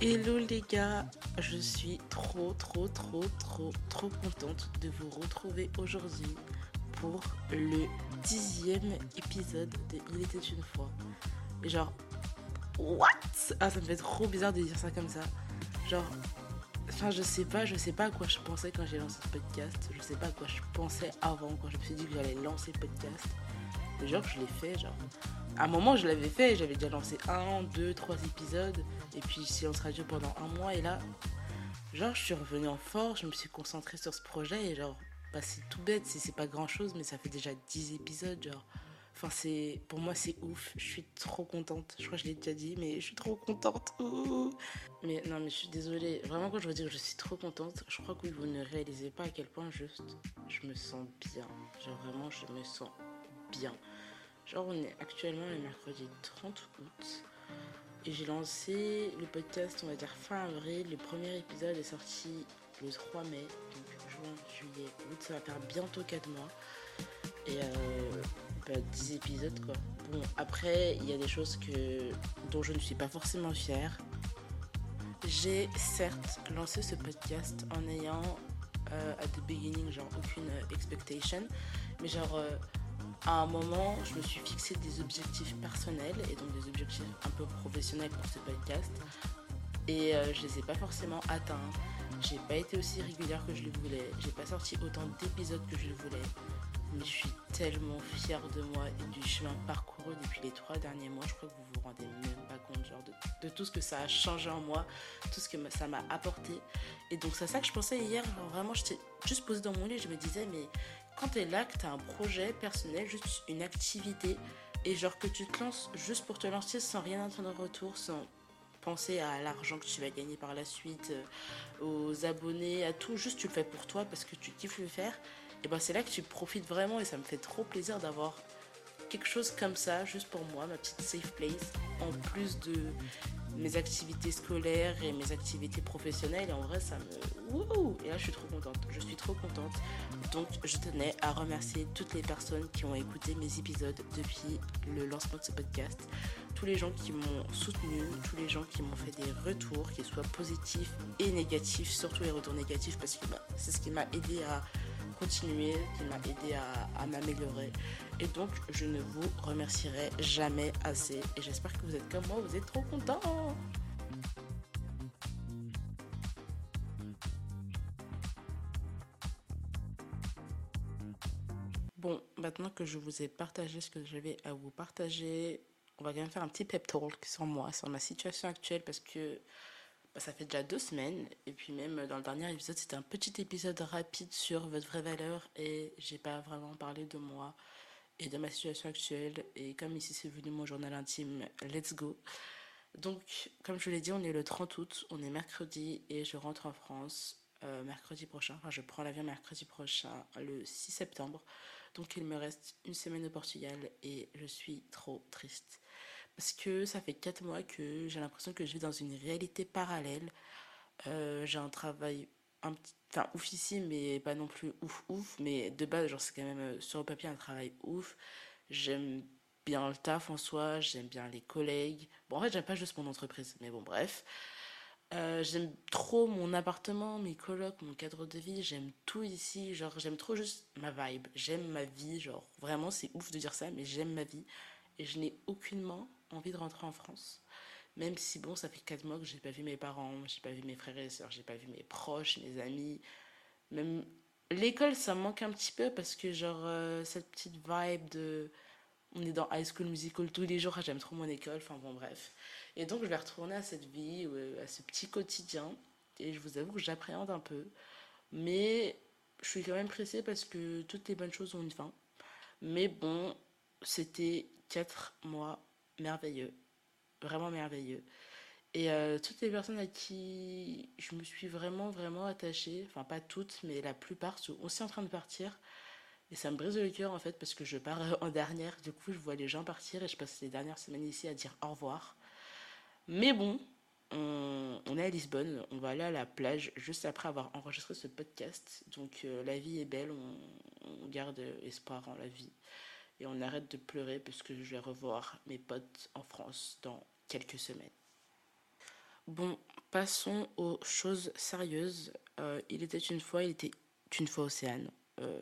Hello les gars, je suis trop trop trop trop trop contente de vous retrouver aujourd'hui pour le dixième épisode de Il était une fois. Genre, what? Ah ça me fait trop bizarre de dire ça comme ça. Genre, enfin je sais pas, je sais pas à quoi je pensais quand j'ai lancé ce podcast. Je sais pas à quoi je pensais avant quand je me suis dit que j'allais lancer le podcast. Genre je l'ai fait, genre à un moment, je l'avais fait, j'avais déjà lancé un, deux, trois épisodes, et puis silence radio pendant un mois, et là, genre, je suis revenue en force, je me suis concentrée sur ce projet, et genre, bah, c'est tout bête, c'est pas grand chose, mais ça fait déjà 10 épisodes, genre. Enfin, c'est, pour moi, c'est ouf, je suis trop contente. Je crois que je l'ai déjà dit, mais je suis trop contente. Mais non, mais je suis désolée. Vraiment, quand je veux dire que je suis trop contente, je crois que vous ne réalisez pas à quel point juste je me sens bien. Genre, vraiment, je me sens bien. Genre, on est actuellement le mercredi 30 août. Et j'ai lancé le podcast, on va dire fin avril. Le premier épisode est sorti le 3 mai, donc juin, juillet, août. Ça va faire bientôt 4 mois. Et euh, 10 bah, épisodes quoi. Bon, après, il y a des choses que, dont je ne suis pas forcément fière. J'ai certes lancé ce podcast en ayant euh, at the beginning genre aucune euh, expectation, mais genre euh, à un moment, je me suis fixé des objectifs personnels et donc des objectifs un peu professionnels pour ce podcast. Et euh, je les ai pas forcément atteints. J'ai pas été aussi régulière que je le voulais. J'ai pas sorti autant d'épisodes que je le voulais. Mais je suis tellement fière de moi et du chemin parcouru depuis les trois derniers mois. Je crois que vous vous rendez même pas compte genre, de, tout ce que ça a changé en moi, tout ce que ça m'a apporté. Et donc c'est ça que je pensais hier. vraiment, j'étais juste posée dans mon lit. Je me disais, mais quand tu es là, que tu as un projet personnel, juste une activité, et genre que tu te lances juste pour te lancer sans rien attendre en retour, sans penser à l'argent que tu vas gagner par la suite, euh, aux abonnés, à tout, juste tu le fais pour toi parce que tu kiffes le faire, et ben c'est là que tu profites vraiment et ça me fait trop plaisir d'avoir quelque chose comme ça, juste pour moi, ma petite safe place, en plus de mes activités scolaires et mes activités professionnelles. Et en vrai, ça me. Wouhou Et là, je suis trop contente. Je suis trop contente. Donc, je tenais à remercier toutes les personnes qui ont écouté mes épisodes depuis le lancement de ce podcast. Tous les gens qui m'ont soutenu, tous les gens qui m'ont fait des retours, qu'ils soient positifs et négatifs, surtout les retours négatifs, parce que bah, c'est ce qui m'a aidé à continuer, qui m'a aidé à, m'améliorer. Et donc, je ne vous remercierai jamais assez. Et j'espère que vous êtes comme moi, vous êtes trop contents. Bon, maintenant que je vous ai partagé ce que j'avais à vous partager, on va quand même faire un petit pep talk sur moi, sur ma situation actuelle, parce que ça fait déjà deux semaines. Et puis même dans le dernier épisode, c'était un petit épisode rapide sur votre vraie valeur. Et j'ai pas vraiment parlé de moi et de ma situation actuelle. Et comme ici c'est venu mon journal intime, let's go. Donc, comme je vous l'ai dit, on est le 30 août, on est mercredi et je rentre en France euh, mercredi prochain. Enfin, je prends l'avion mercredi prochain, le 6 septembre. Donc, il me reste une semaine au Portugal et je suis trop triste. Parce que ça fait 4 mois que j'ai l'impression que je vis dans une réalité parallèle. Euh, j'ai un travail enfin ouf ici, mais pas non plus ouf ouf. Mais de base, genre c'est quand même euh, sur le papier un travail ouf. J'aime bien le taf en soi, j'aime bien les collègues. Bon, en fait, j'aime pas juste mon entreprise, mais bon, bref. Euh, j'aime trop mon appartement, mes colocs, mon cadre de vie, j'aime tout ici, genre j'aime trop juste ma vibe, j'aime ma vie, genre vraiment c'est ouf de dire ça, mais j'aime ma vie et je n'ai aucunement envie de rentrer en France. Même si, bon, ça fait 4 mois que j'ai pas vu mes parents, j'ai pas vu mes frères et sœurs, j'ai pas vu mes proches, mes amis. Même l'école, ça me manque un petit peu parce que, genre, euh, cette petite vibe de. On est dans High School Musical tous les jours, j'aime trop mon école, enfin bon, bref. Et donc, je vais retourner à cette vie, à ce petit quotidien. Et je vous avoue que j'appréhende un peu. Mais je suis quand même pressée parce que toutes les bonnes choses ont une fin. Mais bon, c'était 4 mois merveilleux, vraiment merveilleux. Et euh, toutes les personnes à qui je me suis vraiment, vraiment attachée, enfin pas toutes, mais la plupart sont aussi en train de partir. Et ça me brise le cœur en fait parce que je pars en dernière. Du coup, je vois les gens partir et je passe les dernières semaines ici à dire au revoir. Mais bon, on, est à Lisbonne, on va aller à la plage juste après avoir enregistré ce podcast. Donc euh, la vie est belle, on garde espoir en la vie et on arrête de pleurer puisque je vais revoir mes potes en France dans quelques semaines. Bon, passons aux choses sérieuses. Euh, il était une fois, il était une fois Océane, euh,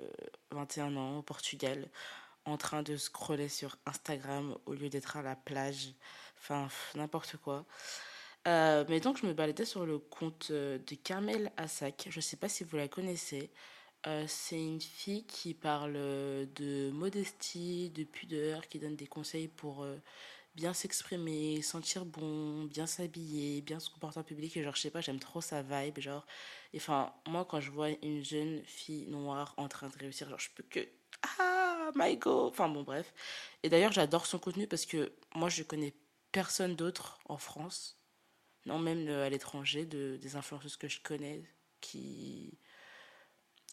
21 ans, au Portugal, en train de scroller sur Instagram au lieu d'être à la plage. Enfin, n'importe quoi. Euh, mais donc, je me baladais sur le compte euh, de Carmel Assac. Je ne sais pas si vous la connaissez. Euh, c'est une fille qui parle de modestie, de pudeur, qui donne des conseils pour bien s'exprimer, sentir bon, bien s'habiller, bien se comporter en public. Et genre, je sais pas, j'aime trop sa vibe. Genre, enfin, moi, quand je vois une jeune fille noire en train de réussir, genre, je peux que. Ah, my god! Enfin, bon, bref. Et d'ailleurs, j'adore son contenu parce que moi, je connais personne d'autre en France, non, même à l'étranger, de, des influenceuses que je connais qui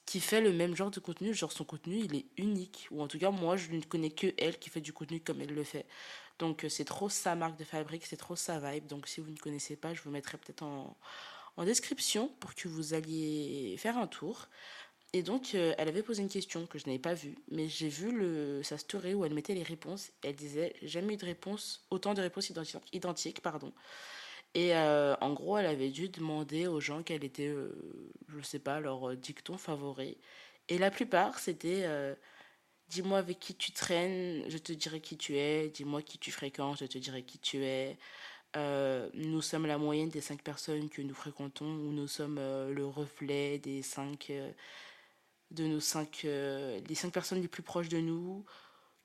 qui fait le même genre de contenu, genre son contenu il est unique, ou en tout cas moi je ne connais que elle qui fait du contenu comme elle le fait. Donc euh, c'est trop sa marque de fabrique, c'est trop sa vibe, donc si vous ne connaissez pas, je vous mettrai peut-être en, en description pour que vous alliez faire un tour. Et donc, euh, elle avait posé une question que je n'avais pas vue, mais j'ai vu le, sa story où elle mettait les réponses. Elle disait Jamais eu de réponse, autant de réponses identiques, identiques pardon. Et euh, en gros, elle avait dû demander aux gens quel était, euh, je sais pas, leur euh, dicton favori. Et la plupart, c'était euh, Dis-moi avec qui tu traînes, je te dirai qui tu es. Dis-moi qui tu fréquentes, je te dirai qui tu es. Nous sommes la moyenne des cinq personnes que nous fréquentons, ou nous sommes le reflet des cinq, de nos cinq, les cinq personnes les plus proches de nous,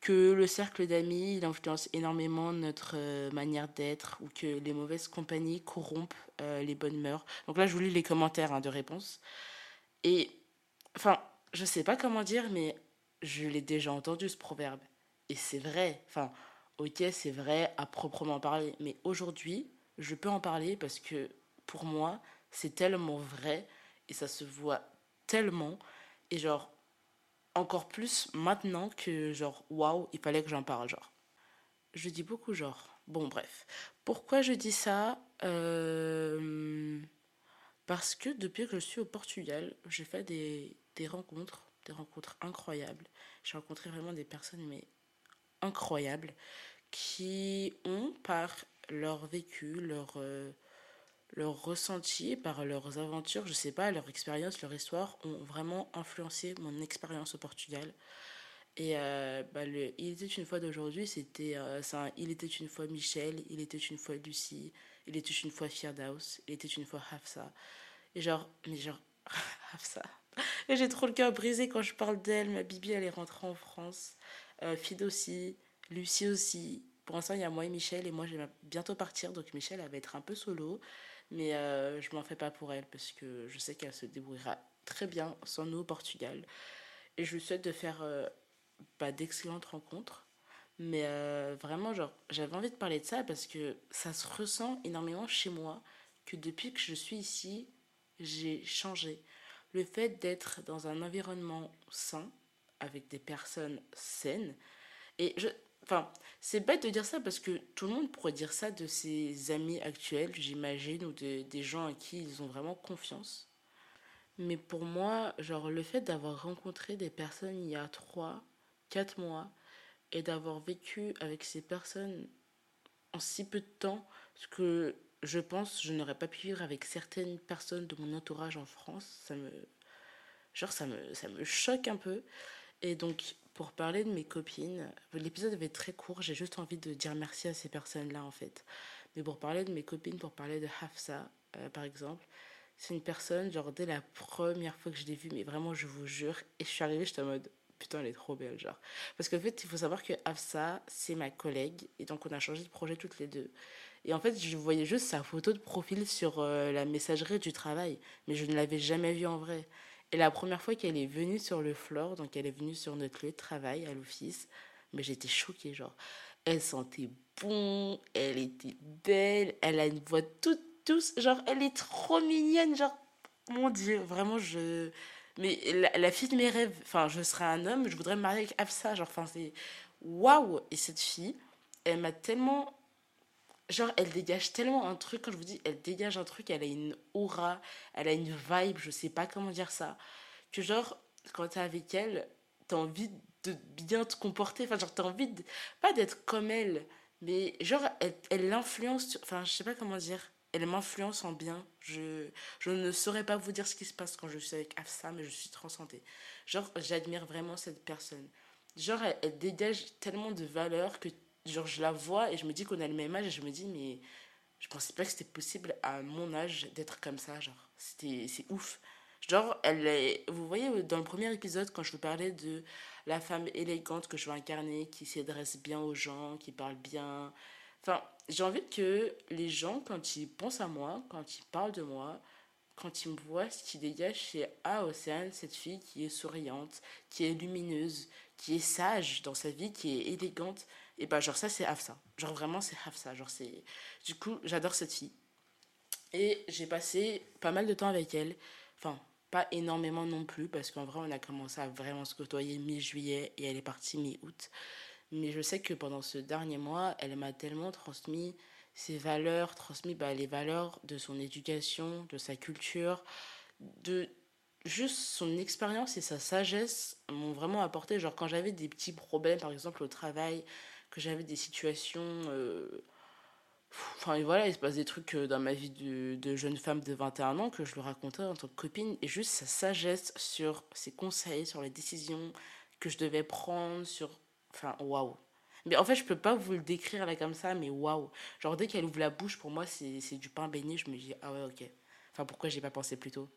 que le cercle d'amis il influence énormément notre euh, manière d'être, ou que les mauvaises compagnies corrompent euh, les bonnes mœurs. Donc là, je vous lis les commentaires hein, de réponse. Et, enfin, je sais pas comment dire, mais je l'ai déjà entendu ce proverbe. Et c'est vrai. Enfin, ok, c'est vrai à proprement parler. Mais aujourd'hui, je peux en parler parce que pour moi, c'est tellement vrai et ça se voit tellement. Et genre, encore plus maintenant que genre, waouh, il fallait que j'en parle. Genre, je dis beaucoup genre. Bon, bref. Pourquoi je dis ça Euh, Parce que depuis que je suis au Portugal, j'ai fait des, des rencontres, des rencontres incroyables. J'ai rencontré vraiment des personnes, mais incroyables qui ont, par leur vécu, leur, euh, leur ressenti, par leurs aventures, je sais pas, leur expérience, leur histoire, ont vraiment influencé mon expérience au Portugal. Et euh, bah, le Il était une fois d'aujourd'hui, c'était euh, Il était une fois Michel, Il était une fois Lucie, Il était une fois Firdaus, Il était une fois Hafsa. Et genre, mais genre, Hafsa. Et j'ai trop le cœur brisé quand je parle d'elle. Ma Bibi, elle est rentrée en France. Euh, Fid aussi, Lucie aussi. Pour l'instant, il y a moi et Michel, et moi, je vais bientôt partir. Donc, Michel, elle va être un peu solo. Mais euh, je m'en fais pas pour elle, parce que je sais qu'elle se débrouillera très bien sans nous au Portugal. Et je lui souhaite de faire euh, bah, d'excellentes rencontres. Mais euh, vraiment, genre, j'avais envie de parler de ça parce que ça se ressent énormément chez moi que depuis que je suis ici, j'ai changé. Le fait d'être dans un environnement sain, avec des personnes saines, et je, enfin, c'est bête de dire ça parce que tout le monde pourrait dire ça de ses amis actuels, j'imagine, ou de, des gens à qui ils ont vraiment confiance. Mais pour moi, genre, le fait d'avoir rencontré des personnes il y a trois, quatre mois, et d'avoir vécu avec ces personnes en si peu de temps, ce que je pense je n'aurais pas pu vivre avec certaines personnes de mon entourage en France, ça me, genre, ça me, ça me choque un peu. Et donc, pour parler de mes copines, l'épisode va être très court, j'ai juste envie de dire merci à ces personnes-là en fait. Mais pour parler de mes copines, pour parler de Hafsa, euh, par exemple, c'est une personne, genre dès la première fois que je l'ai vue, mais vraiment je vous jure, et je suis arrivée, j'étais en mode putain, elle est trop belle, genre. Parce qu'en fait, il faut savoir que Hafsa, c'est ma collègue, et donc on a changé de projet toutes les deux. Et en fait, je voyais juste sa photo de profil sur euh, la messagerie du travail, mais je ne l'avais jamais vue en vrai. Et la première fois qu'elle est venue sur le floor, donc elle est venue sur notre lieu de travail à l'office, mais j'étais choquée, genre. Elle sentait bon, elle était belle, elle a une voix toute douce, genre elle est trop mignonne, genre mon Dieu, vraiment je... Mais la, fille de mes rêves, enfin je serais un homme, je voudrais me marier avec Afsa, genre enfin c'est... Waouh Et cette fille, elle m'a tellement genre elle dégage tellement un truc quand je vous dis elle dégage un truc elle a une aura elle a une vibe je sais pas comment dire ça que genre quand t'es avec elle t'as envie de bien te comporter enfin genre t'as envie pas d'être comme elle mais genre elle, elle l'influence enfin je sais pas comment dire elle m'influence en bien. Je, je ne saurais pas vous dire ce qui se passe quand je suis avec Afsa, mais je suis santé. Genre, j'admire vraiment cette personne. Genre, elle, dégage tellement de valeur que, genre, je la vois et je me dis qu'on a le même âge et je me dis, mais je pensais pas que c'était possible à mon âge d'être comme ça. Genre, c'était, c'est ouf. Genre, elle est, vous voyez, dans le premier épisode, quand je vous parlais de la femme élégante que je veux incarner, qui s'adresse bien aux gens, qui parle bien, Enfin, j'ai envie que les gens, quand ils pensent à moi, quand ils parlent de moi, quand ils me voient, ce qui dégage, c'est Ah, Océane, cette fille qui est souriante, qui est lumineuse, qui est sage dans sa vie, qui est élégante. Et bah, genre, ça, c'est Hafsa. Genre, vraiment, c'est Hafsa. Genre, c'est. Du coup, j'adore cette fille. Et j'ai passé pas mal de temps avec elle. Enfin, pas énormément non plus, parce qu'en vrai, on a commencé à vraiment se côtoyer mi-juillet et elle est partie mi-août. Mais je sais que pendant ce dernier mois, elle m'a tellement transmis ses valeurs, transmis bah, les valeurs de son éducation, de sa culture, de juste son expérience et sa sagesse m'ont vraiment apporté. Genre quand j'avais des petits problèmes, par exemple au travail, que j'avais des situations... Euh, enfin voilà, il se passe des trucs euh, dans ma vie de, jeune femme de 21 ans que je lui racontais en tant que copine. Et juste sa sagesse sur ses conseils, sur les décisions que je devais prendre, sur Enfin, waouh. Mais en fait, je peux pas vous le décrire là comme ça, mais waouh. Genre, dès qu'elle ouvre la bouche, pour moi, c'est du pain béni. Je me dis, ah ouais, ok. Enfin, pourquoi j'ai pas pensé plus tôt?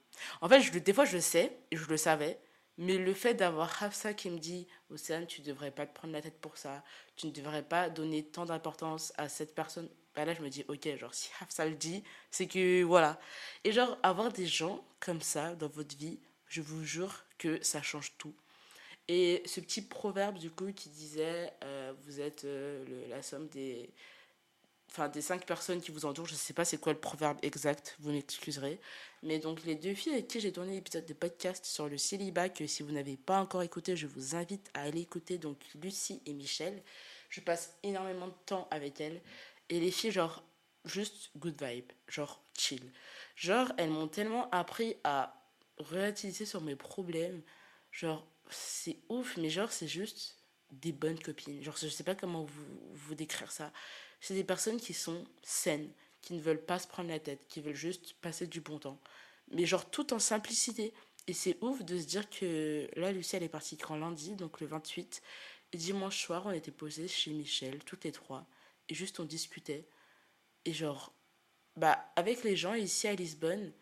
En fait, des fois, je le sais, je le savais, mais le fait d'avoir Hafsa qui me dit, Océane, tu devrais pas te prendre la tête pour ça, tu ne devrais pas donner tant d'importance à cette personne, bah là, je me dis, ok, genre, si Hafsa le dit, c'est que voilà. Et genre, avoir des gens comme ça dans votre vie, je vous jure que ça change tout. Et ce petit proverbe, du coup, qui disait euh, Vous êtes euh, la somme des. Enfin, des cinq personnes qui vous entourent, je ne sais pas c'est quoi le proverbe exact, vous m'excuserez. Mais donc, les deux filles avec qui j'ai tourné l'épisode de podcast sur le célibat, que si vous n'avez pas encore écouté, je vous invite à aller écouter, donc Lucie et Michel. Je passe énormément de temps avec elles. Et les filles, genre, juste good vibe, genre chill. Genre, elles m'ont tellement appris à relativiser sur mes problèmes. Genre, c'est ouf, mais genre, c'est juste des bonnes copines. Genre, je sais pas comment vous, vous décrire ça. C'est des personnes qui sont saines, qui ne veulent pas se prendre la tête, qui veulent juste passer du bon temps. Mais genre, tout en simplicité. Et c'est ouf de se dire que là, Lucie, elle est partie quand lundi, donc le 28. Et dimanche soir, on était posés chez Michel, toutes les trois. Et juste, on discutait. Et genre, bah, avec les gens ici à Lisbonne,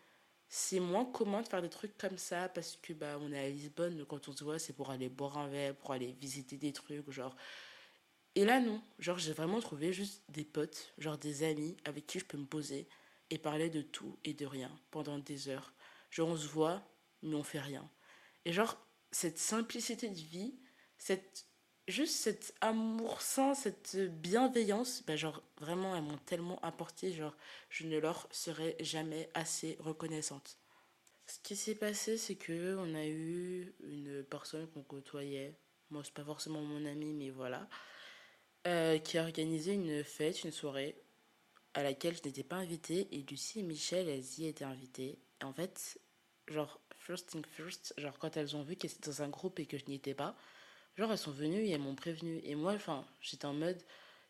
c'est moins commun de faire des trucs comme ça parce que bah on est à Lisbonne quand on se voit c'est pour aller boire un verre pour aller visiter des trucs genre et là non. Genre j'ai vraiment trouvé juste des potes genre des amis avec qui je peux me poser et parler de tout et de rien pendant des heures. Genre on se voit mais on fait rien. Et genre cette simplicité de vie cette juste cet amour sain, cette bienveillance, ben genre vraiment elles m'ont tellement apporté, genre je ne leur serai jamais assez reconnaissante. Ce qui s'est passé, c'est que on a eu une personne qu'on côtoyait, moi c'est pas forcément mon ami, mais voilà, euh, qui a organisé une fête, une soirée à laquelle je n'étais pas invitée et Lucie et Michel elles y étaient invitées. Et en fait, genre first thing first, genre quand elles ont vu qu'elles étaient dans un groupe et que je n'y étais pas, Genre, elles sont venues et elles m'ont prévenu. Et moi, enfin, j'étais en mode,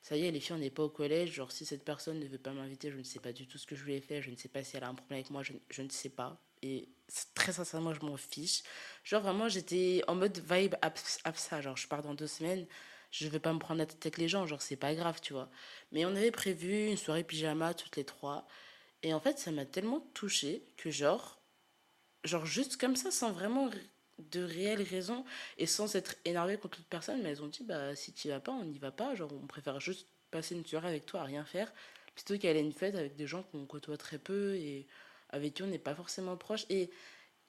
ça y est, les filles, on n'est pas au collège. Genre, si cette personne ne veut pas m'inviter, je ne sais pas du tout ce que je lui ai fait. Je ne sais pas si elle a un problème avec moi, je, ne sais pas. Et très sincèrement, je m'en fiche. Genre, vraiment, j'étais en mode vibe ça Genre, je pars dans deux semaines. Je vais pas me prendre la tête avec les gens. Genre, c'est pas grave, tu vois. Mais on avait prévu une soirée pyjama, toutes les trois. Et en fait, ça m'a tellement touchée que, genre, genre, juste comme ça, sans vraiment de réelles raisons et sans être énervé contre toute personne, mais elles ont dit bah si tu vas pas, on n'y va pas, genre on préfère juste passer une soirée avec toi à rien faire plutôt qu'aller à une fête avec des gens qu'on côtoie très peu et avec qui on n'est pas forcément proche et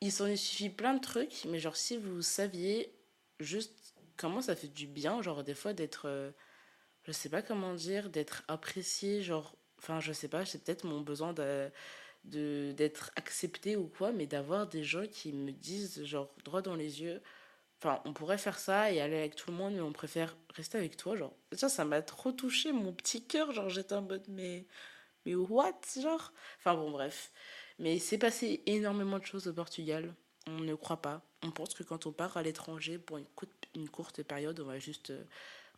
il s'en suffit plein de trucs, mais genre si vous saviez juste comment ça fait du bien, genre des fois d'être euh, je sais pas comment dire, d'être apprécié, genre enfin je sais pas, c'est peut-être mon besoin de d'être accepté ou quoi, mais d'avoir des gens qui me disent, genre, droit dans les yeux, enfin, on pourrait faire ça et aller avec tout le monde, mais on préfère rester avec toi, genre. Ça, ça m'a trop touché, mon petit cœur, genre, j'étais en mode, mais, mais what, genre? Enfin, bon, bref. Mais c'est passé énormément de choses au Portugal, on ne croit pas. On pense que quand on part à l'étranger pour une, une courte période, on va juste euh,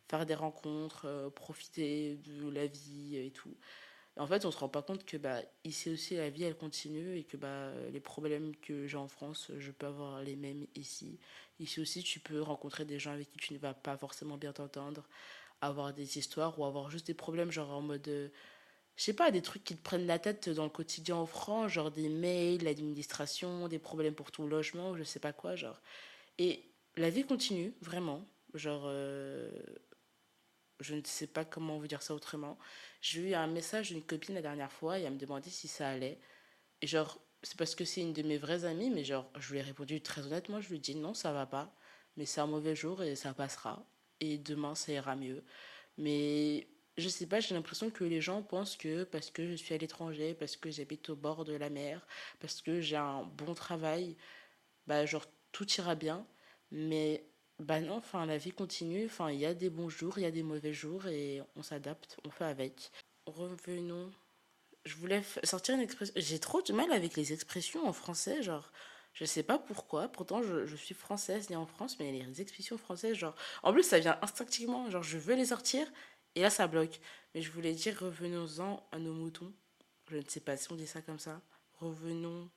faire des rencontres, euh, profiter de la vie et tout. En fait, on se rend pas compte que bah, ici aussi, la vie, elle continue et que bah, les problèmes que j'ai en France, je peux avoir les mêmes ici. Ici aussi, tu peux rencontrer des gens avec qui tu ne vas pas forcément bien t'entendre, avoir des histoires ou avoir juste des problèmes, genre en mode. Euh, je sais pas, des trucs qui te prennent la tête dans le quotidien en France, genre des mails, l'administration, des problèmes pour ton logement, je sais pas quoi, genre. Et la vie continue, vraiment. Genre, euh, je ne sais pas comment vous dire ça autrement. J'ai eu un message d'une copine la dernière fois et elle me demandait si ça allait. Et genre, c'est parce que c'est une de mes vraies amies, mais genre, je lui ai répondu très honnêtement, je lui ai dit non, ça va pas, mais c'est un mauvais jour et ça passera. Et demain, ça ira mieux. Mais je sais pas, j'ai l'impression que les gens pensent que parce que je suis à l'étranger, parce que j'habite au bord de la mer, parce que j'ai un bon travail, bah genre tout ira bien. Mais bah non, enfin la vie continue, enfin il y a des bons jours, il y a des mauvais jours et on s'adapte, on fait avec. Revenons. Je voulais sortir une expression. J'ai trop de mal avec les expressions en français, genre je sais pas pourquoi, pourtant je, je suis française née en France, mais les expressions françaises, genre en plus ça vient instinctivement, genre je veux les sortir et là ça bloque. Mais je voulais dire revenons-en à nos moutons. Je ne sais pas si on dit ça comme ça. Revenons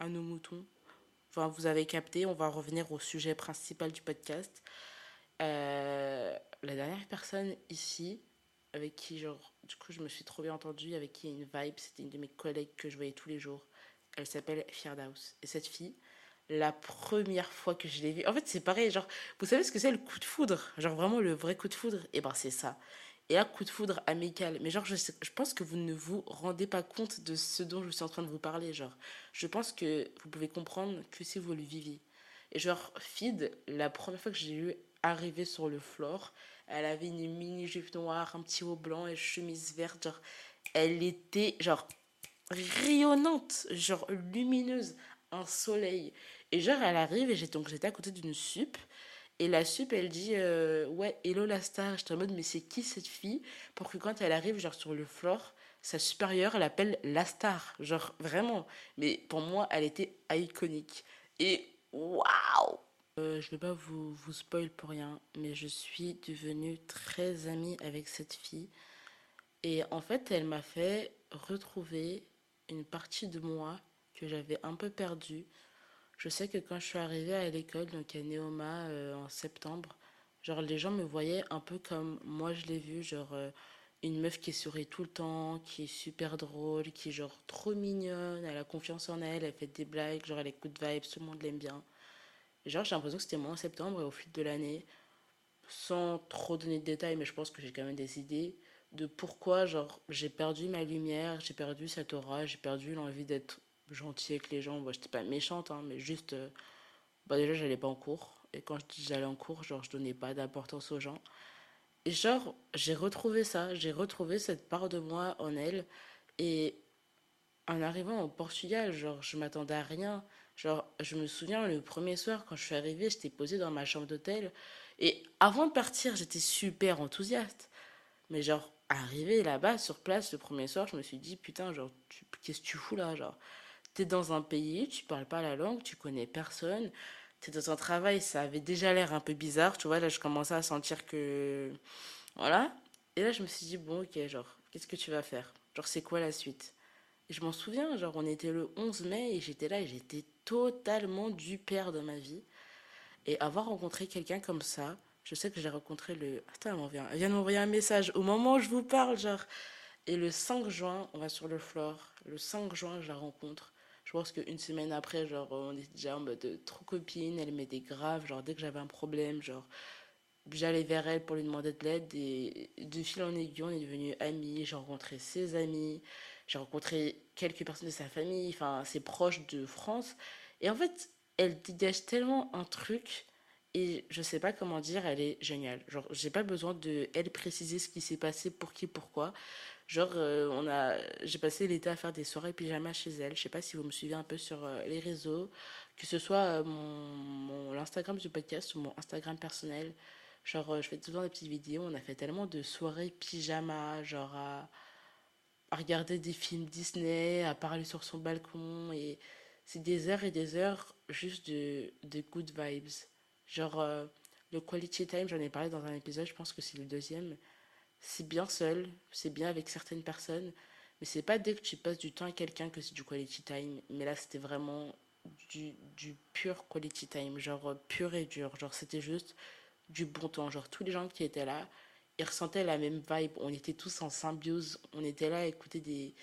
à nos moutons vous avez capté, on va revenir au sujet principal du podcast. Euh, la dernière personne ici, avec qui, genre, du coup, je me suis trop bien entendue, avec qui il y a une vibe, c'était une de mes collègues que je voyais tous les jours. Elle s'appelle Fierdaus. Et cette fille, la première fois que je l'ai vue, en fait, c'est pareil, genre, vous savez ce que c'est le coup de foudre? Genre, vraiment le vrai coup de foudre? Et eh ben, c'est ça et un coup de foudre amical. Mais genre, je, je, pense que vous ne vous rendez pas compte de ce dont je suis en train de vous parler. Genre, je pense que vous pouvez comprendre que si vous le viviez. Et genre, Fid, la première fois que j'ai eu arriver sur le floor, elle avait une mini jupe noire, un petit haut blanc et chemise verte. Genre, elle était genre rayonnante, genre lumineuse, un soleil. Et genre, elle arrive et j'étais à côté d'une sup. Et la sup, elle dit euh, Ouais, hello la star. J'étais en mode Mais c'est qui cette fille? Pour que quand elle arrive, genre sur le floor, sa supérieure l'appelle la star. Genre vraiment. Mais pour moi, elle était iconique. Et waouh euh, Je vais pas vous, vous spoil pour rien, mais je suis devenue très amie avec cette fille. Et en fait, elle m'a fait retrouver une partie de moi que j'avais un peu perdue je sais que quand je suis arrivée à l'école, donc à Neoma euh, en septembre, genre les gens me voyaient un peu comme moi je l'ai vu, genre euh, une meuf qui sourit tout le temps, qui est super drôle, qui est genre trop mignonne, elle a confiance en elle, elle fait des blagues, genre elle écoute vibes, tout le monde l'aime bien. Genre j'ai l'impression que c'était moi en septembre et au fil de l'année, sans trop donner de détails, mais je pense que j'ai quand même des idées de pourquoi genre j'ai perdu ma lumière, j'ai perdu cette aura, j'ai perdu l'envie d'être gentil avec les gens. Moi, j'étais pas méchante, hein, mais juste. Euh, bah, déjà, j'allais pas en cours. Et quand j'allais en cours, genre, je donnais pas d'importance aux gens. Et genre, j'ai retrouvé ça. J'ai retrouvé cette part de moi en elle. Et en arrivant au Portugal, genre, je m'attendais à rien. Genre, je me souviens, le premier soir, quand je suis arrivée, j'étais posée dans ma chambre d'hôtel. Et avant de partir, j'étais super enthousiaste. Mais genre, arrivé là-bas, sur place, le premier soir, je me suis dit, putain, genre, qu'est-ce que tu fous là Genre, tu es dans un pays, tu parles pas la langue, tu connais personne, tu es dans un travail, ça avait déjà l'air un peu bizarre, tu vois, là je commençais à sentir que... Voilà. Et là je me suis dit, bon ok, genre, qu'est-ce que tu vas faire? Genre, c'est quoi la suite? Et je m'en souviens, genre, on était le 11 mai et j'étais là et j'étais totalement du père de ma vie. Et avoir rencontré quelqu'un comme ça, je sais que j'ai rencontré le... Attends, elle, vient, de m'envoyer un message au moment où je vous parle, genre... Et le 5 juin, on va sur le floor. Le 5 juin, je la rencontre je pense qu'une semaine après, genre, on était déjà en mode trop copine, elle m'aidait grave, genre, dès que j'avais un problème, genre, j'allais vers elle pour lui demander de l'aide, et de fil en aiguille, on est devenus amis, j'ai rencontré ses amis, j'ai rencontré quelques personnes de sa famille, enfin, ses proches de France, et en fait, elle dégage tellement un truc, et je sais pas comment dire, elle est géniale. Genre, j'ai pas besoin de elle préciser ce qui s'est passé, pour qui, pourquoi. Genre, euh, on a, j'ai passé l'été à faire des soirées pyjama chez elle. Je sais pas si vous me suivez un peu sur euh, les réseaux, que ce soit euh, mon, l'Instagram du podcast ou mon Instagram personnel. Genre, je fais souvent des petites vidéos. On a fait tellement de soirées pyjama, genre à, regarder des films Disney, à parler sur son balcon. Et c'est des heures et des heures juste de, de good vibes. Genre, le quality time, j'en ai parlé dans un épisode, je pense que c'est le deuxième c'est bien seul, c'est bien avec certaines personnes, Mais c'est pas dès que tu passes du temps avec quelqu'un que c'est du quality time. Mais là, c'était vraiment du, du pur quality time, genre euh, pur et dur. Genre, c'était juste du bon temps. Genre, tous les gens qui étaient là, ils ressentaient la même vibe. On était tous en symbiose. On était là à écouter des,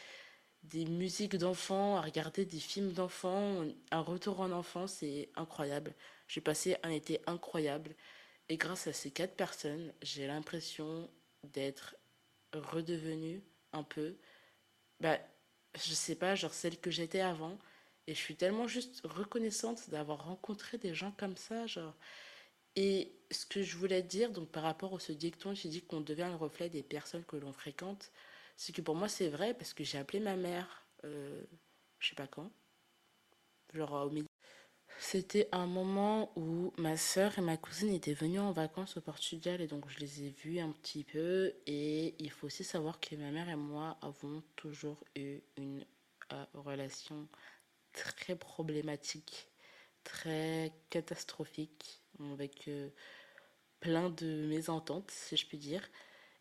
des musiques d'enfants, à regarder des films d'enfants. Un retour en enfance, c'est incroyable. J'ai passé un été incroyable. Et grâce à ces quatre personnes, j'ai l'impression d'être redevenue un peu, bah, je sais pas, genre celle que j'étais avant. Et je suis tellement juste reconnaissante d'avoir rencontré des gens comme ça, genre. Et ce que je voulais dire, donc par rapport au ce dicton qui dit qu'on devient le reflet des personnes que l'on fréquente, c'est que pour moi c'est vrai parce que j'ai appelé ma mère, euh, je sais pas quand, genre au milieu. C'était un moment où ma soeur et ma cousine étaient venues en vacances au Portugal et donc je les ai vues un petit peu. Et il faut aussi savoir que ma mère et moi avons toujours eu une euh, relation très problématique, très catastrophique, avec euh, plein de mésententes, si je puis dire.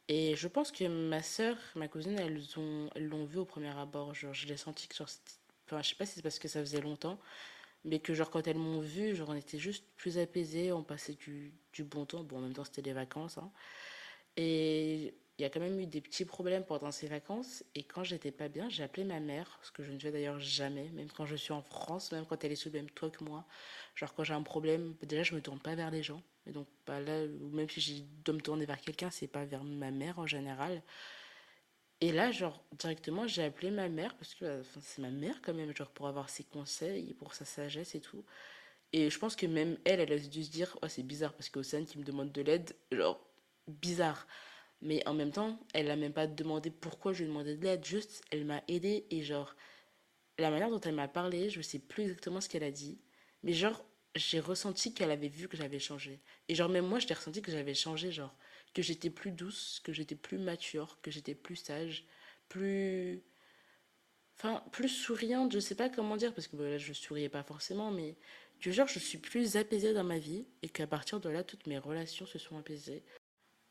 Et je pense que ma soeur, ma cousine, elles ont, elles l'ont vu au premier abord. Genre, je l'ai senti que, genre, enfin, je sais pas si c'est parce que ça faisait longtemps, mais que, genre, quand elles m'ont vu, genre, on était juste plus apaisés, on passait du, du bon temps. Bon, en même temps, c'était des vacances, hein. Et il y a quand même eu des petits problèmes pendant ces vacances. Et quand j'étais pas bien, j'ai appelé ma mère, ce que je ne fais d'ailleurs jamais, même quand je suis en France, même quand elle est sous le même toit que moi. Genre, quand j'ai un problème, déjà, je me tourne pas vers les gens. Et donc, bah, là, même si je dois me tourner vers quelqu'un, c'est pas vers ma mère en général. Et là, genre, directement, j'ai appelé ma mère, parce que c'est ma mère quand même, genre, pour avoir ses conseils, pour sa sagesse et tout. Et je pense que même elle, elle a dû se dire, oh, c'est bizarre, parce qu'Océane qui me demande de l'aide, genre, bizarre. Mais en même temps, elle n'a même pas demandé pourquoi je lui demandais de l'aide, juste, elle m'a aidé et genre, la manière dont elle m'a parlé, je sais plus exactement ce qu'elle a dit, mais genre, j'ai ressenti qu'elle avait vu que j'avais changé. Et genre, même moi, je l'ai ressenti que j'avais changé, genre, que j'étais plus douce, que j'étais plus mature, que j'étais plus sage, plus. Enfin, plus souriante, je sais pas comment dire, parce que là, je souriais pas forcément, mais que genre, je suis plus apaisée dans ma vie, et qu'à partir de là, toutes mes relations se sont apaisées.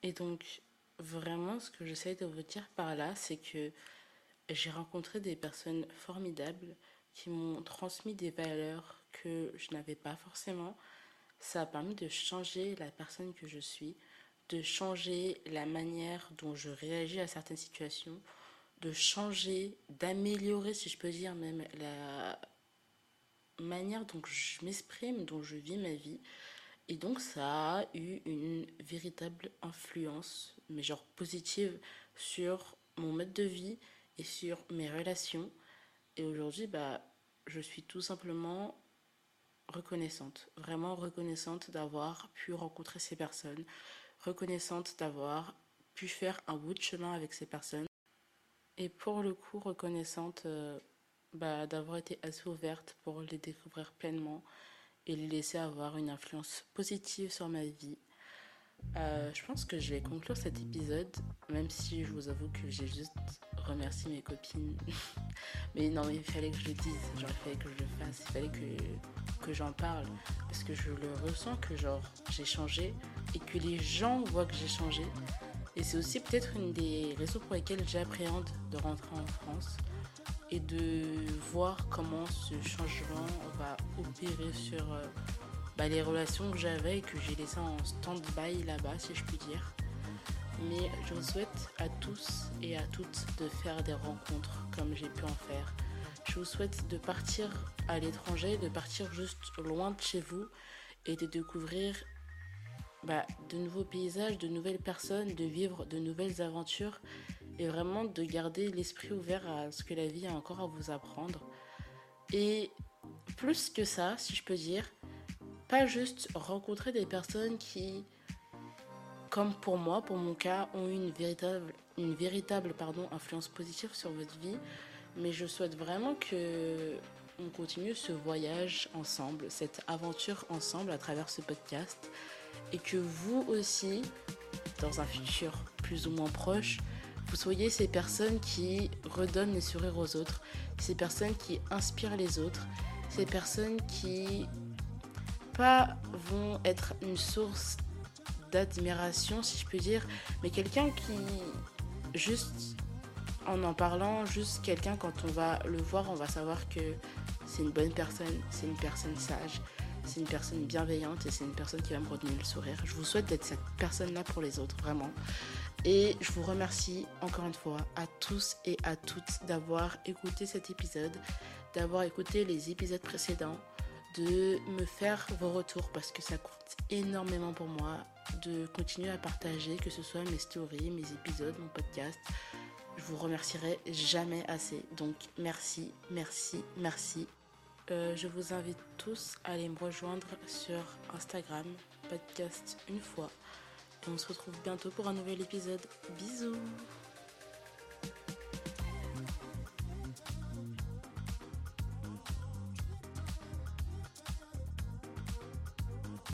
Et donc, vraiment, ce que j'essaie de vous dire par là, c'est que j'ai rencontré des personnes formidables qui m'ont transmis des valeurs que je n'avais pas forcément. Ça a permis de changer la personne que je suis, de changer la manière dont je réagis à certaines situations, de changer, d'améliorer, si je peux dire, même la manière dont je m'exprime, dont je vis ma vie. Et donc ça a eu une véritable influence, mais genre positive, sur mon mode de vie et sur mes relations. Et aujourd'hui, bah, je suis tout simplement reconnaissante, vraiment reconnaissante d'avoir pu rencontrer ces personnes, reconnaissante d'avoir pu faire un bout de chemin avec ces personnes. Et pour le coup, reconnaissante euh, bah, d'avoir été assez ouverte pour les découvrir pleinement et les laisser avoir une influence positive sur ma vie. Euh, je pense que je vais conclure cet épisode, même si je vous avoue que j'ai juste remercié mes copines. mais non, mais il fallait que je le dise, genre, il fallait que je le fasse, il fallait que, que j'en parle. Parce que je le ressens que genre j'ai changé et que les gens voient que j'ai changé. Et c'est aussi peut-être une des raisons pour lesquelles j'appréhende de rentrer en France et de voir comment ce changement va opérer sur euh, bah, les relations que j'avais et que j'ai laissées en stand-by là-bas, si je puis dire. Mais je vous souhaite à tous et à toutes de faire des rencontres comme j'ai pu en faire. Je vous souhaite de partir à l'étranger, de partir juste loin de chez vous et de découvrir bah, de nouveaux paysages, de nouvelles personnes, de vivre de nouvelles aventures et vraiment de garder l'esprit ouvert à ce que la vie a encore à vous apprendre. Et plus que ça, si je peux dire, pas juste rencontrer des personnes qui, comme pour moi, pour mon cas, ont eu une véritable, une véritable pardon, influence positive sur votre vie, mais je souhaite vraiment que on continue ce voyage ensemble, cette aventure ensemble à travers ce podcast, et que vous aussi, dans un futur plus ou moins proche, vous soyez ces personnes qui redonnent les sourires aux autres, ces personnes qui inspirent les autres, ces personnes qui pas vont être une source d'admiration si je peux dire, mais quelqu'un qui juste en en parlant, juste quelqu'un, quand on va le voir, on va savoir que c'est une bonne personne, c'est une personne sage, c'est une personne bienveillante et c'est une personne qui va me retenir le sourire. Je vous souhaite d'être cette personne-là pour les autres, vraiment. Et je vous remercie encore une fois à tous et à toutes d'avoir écouté cet épisode, d'avoir écouté les épisodes précédents, de me faire vos retours parce que ça compte énormément pour moi, de continuer à partager, que ce soit mes stories, mes épisodes, mon podcast. Je vous remercierai jamais assez. Donc merci, merci, merci. Euh, je vous invite tous à aller me rejoindre sur Instagram, podcast une fois. on se retrouve bientôt pour un nouvel épisode. Bisous